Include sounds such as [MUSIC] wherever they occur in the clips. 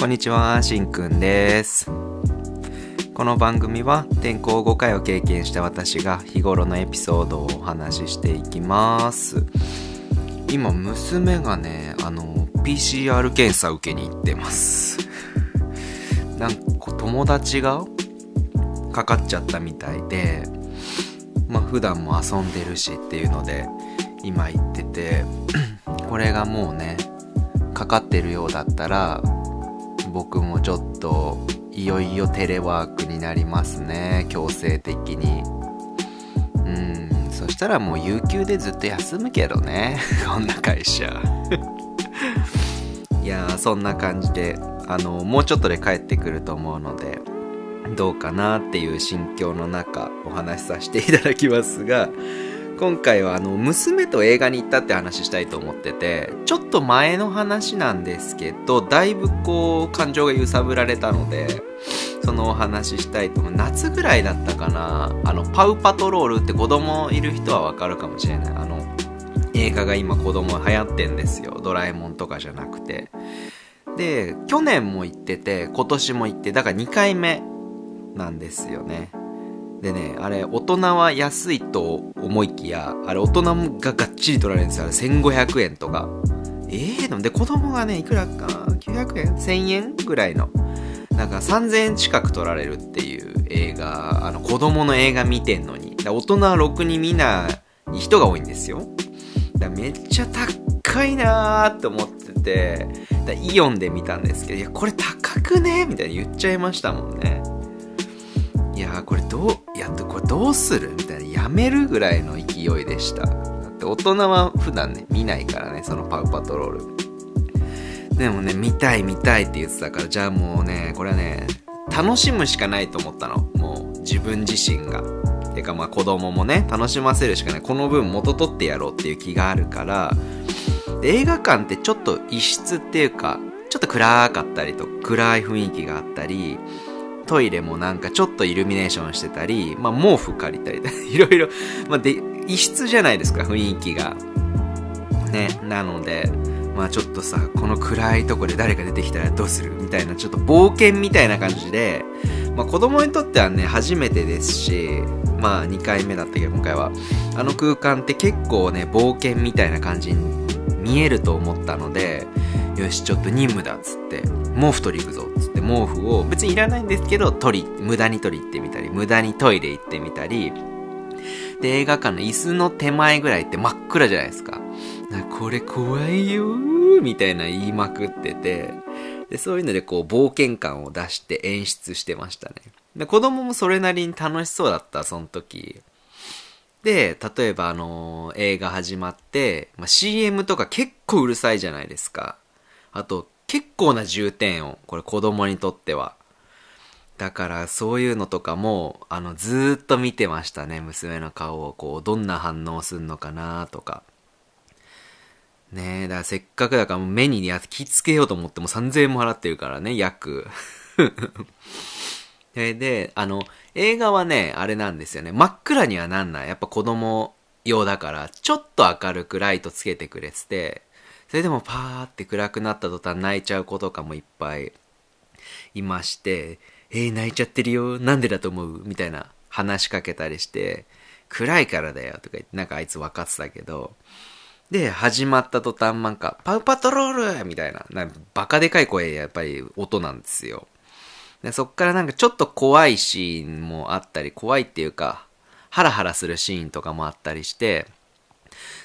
こんにちは、しんくんです。この番組は転校5回を経験した私が日頃のエピソードをお話ししていきます。今、娘がね、あの、PCR 検査受けに行ってます。なんか友達がかかっちゃったみたいで、まあ普段も遊んでるしっていうので、今行ってて、これがもうね、かかってるようだったら、僕もちょっといよいよテレワークになりますね強制的に。うんそしたらもう有給でずっと休むけどね [LAUGHS] こんな会社。[LAUGHS] いやーそんな感じであのもうちょっとで帰ってくると思うのでどうかなっていう心境の中お話しさせていただきますが今回はあの娘と映画に行ったって話したいと思っててちょっと前の話なんですけどだいぶこう感情が揺さぶられたのでそのお話ししたいと思う。夏ぐらいだったかな。あのパウパトロールって子供いる人はわかるかもしれない。あの映画が今子供流行ってんですよ。ドラえもんとかじゃなくて。で去年も行ってて今年も行ってだから2回目なんですよね。でね、あれ、大人は安いと思いきや、あれ、大人ががっちり取られるんですよ。あれ、1500円とか。ええー、で、子供がね、いくらかな ?900 円 ?1000 円ぐらいの。なんか3000円近く取られるっていう映画、あの、子供の映画見てんのに。大人はろくに見ない人が多いんですよ。だめっちゃ高いなーって思ってて、だイオンで見たんですけど、いや、これ高くねみたいに言っちゃいましたもんね。やこれどうやってこれどうする？みたいなやめるぐらいの勢いでした。だって大人は普段ね見ないからねそのパウパトロール。でもね見たい見たいって言ってたからじゃあもうねこれはね楽しむしかないと思ったの。もう自分自身が。てかまあ子供もね楽しませるしかない。この分元取ってやろうっていう気があるから映画館ってちょっと異質っていうかちょっと暗かったりと暗い雰囲気があったりトイレもなんかちょっとイルミネーションしてたり、まあ毛布借りたり、[LAUGHS] いろいろ、まあで、異質じゃないですか、雰囲気が。ね、なので、まあちょっとさ、この暗いとこで誰か出てきたらどうするみたいな、ちょっと冒険みたいな感じで、まあ子供にとってはね、初めてですし、まあ2回目だったけど今回は、あの空間って結構ね、冒険みたいな感じに見えると思ったので、よし、ちょっと任務だっつって、毛布取り行くぞっつって毛布を別にいらないんですけど取り無駄に取り行ってみたり無駄にトイレ行ってみたりで映画館の椅子の手前ぐらいって真っ暗じゃないですか。これ怖いよーみたいな言いまくっててでそういうのでこう冒険感を出して演出してましたね。で子供もそれなりに楽しそうだったその時。で例えばあのー映画始まって、まあ、CM とか結構うるさいじゃないですか。あと結構な重点音。これ子供にとっては。だからそういうのとかも、あの、ずーっと見てましたね。娘の顔を、こう、どんな反応すんのかなとか。ねえ、だからせっかくだから目にや気つけようと思っても3000円も払ってるからね、約。[LAUGHS] えで、あの、映画はね、あれなんですよね。真っ暗にはなんない。やっぱ子供用だから、ちょっと明るくライトつけてくれてて、それでもパーって暗くなった途端泣いちゃう子とかもいっぱいいまして、えー、泣いちゃってるよ。なんでだと思う？みたいな話しかけたりして、暗いからだよとか言って、なんかあいつ分かってたけど、で、始まった途端なんか、パウパトロールみたいな、なんかバカでかい声、やっぱり音なんですよ。でそっからなんかちょっと怖いシーンもあったり、怖いっていうか、ハラハラするシーンとかもあったりして、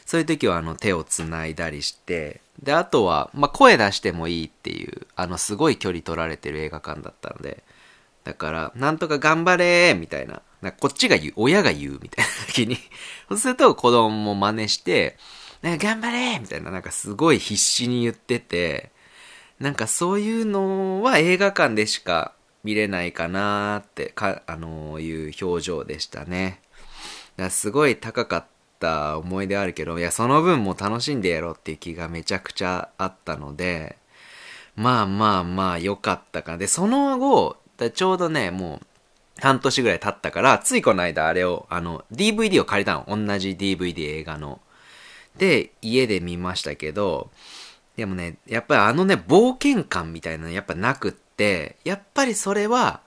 そういう時はあの手を繋いだりして、で、あとは、まあ、声出してもいいっていう、あの、すごい距離取られてる映画館だったので、だから、なんとか頑張れーみたいな。なこっちが言う、親が言うみたいな時に、[LAUGHS] そうすると子供も真似して、なんか頑張れーみたいな、なんかすごい必死に言ってて、なんかそういうのは映画館でしか見れないかなーって、か、あのーいう表情でしたね。だすごい高かった思い出あるけど、いや、その分も楽しんでやろうっていう気がめちゃくちゃあったので、まあまあまあ良かったかな。で、その後、ちょうどね、もう、半年ぐらい経ったから、ついこの間あれを、あの、DVD を借りたの。同じ DVD 映画の。で、家で見ましたけど、でもね、やっぱりあのね、冒険感みたいなのやっぱなくって、やっぱりそれは、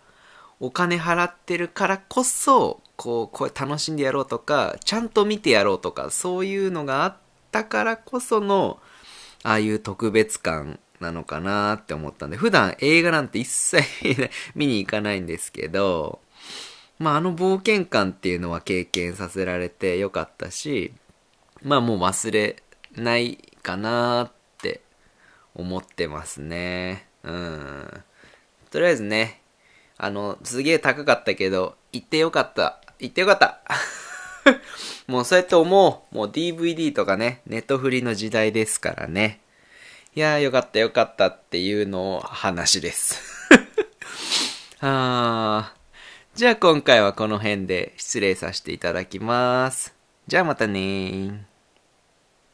お金払ってるからこそ、こう、これ楽しんでやろうとか、ちゃんと見てやろうとか、そういうのがあったからこその、ああいう特別感なのかなって思ったんで、普段映画なんて一切 [LAUGHS] 見に行かないんですけど、まああの冒険感っていうのは経験させられてよかったし、まあもう忘れないかなって思ってますね。うん。とりあえずね、あの、すげえ高かったけど、行ってよかった。行ってよかった。[LAUGHS] もうそうやって思う。もう DVD とかね、ネットフリの時代ですからね。いやーよかったよかったっていうのを話です。[LAUGHS] あじゃあ今回はこの辺で失礼させていただきます。じゃあまたねー。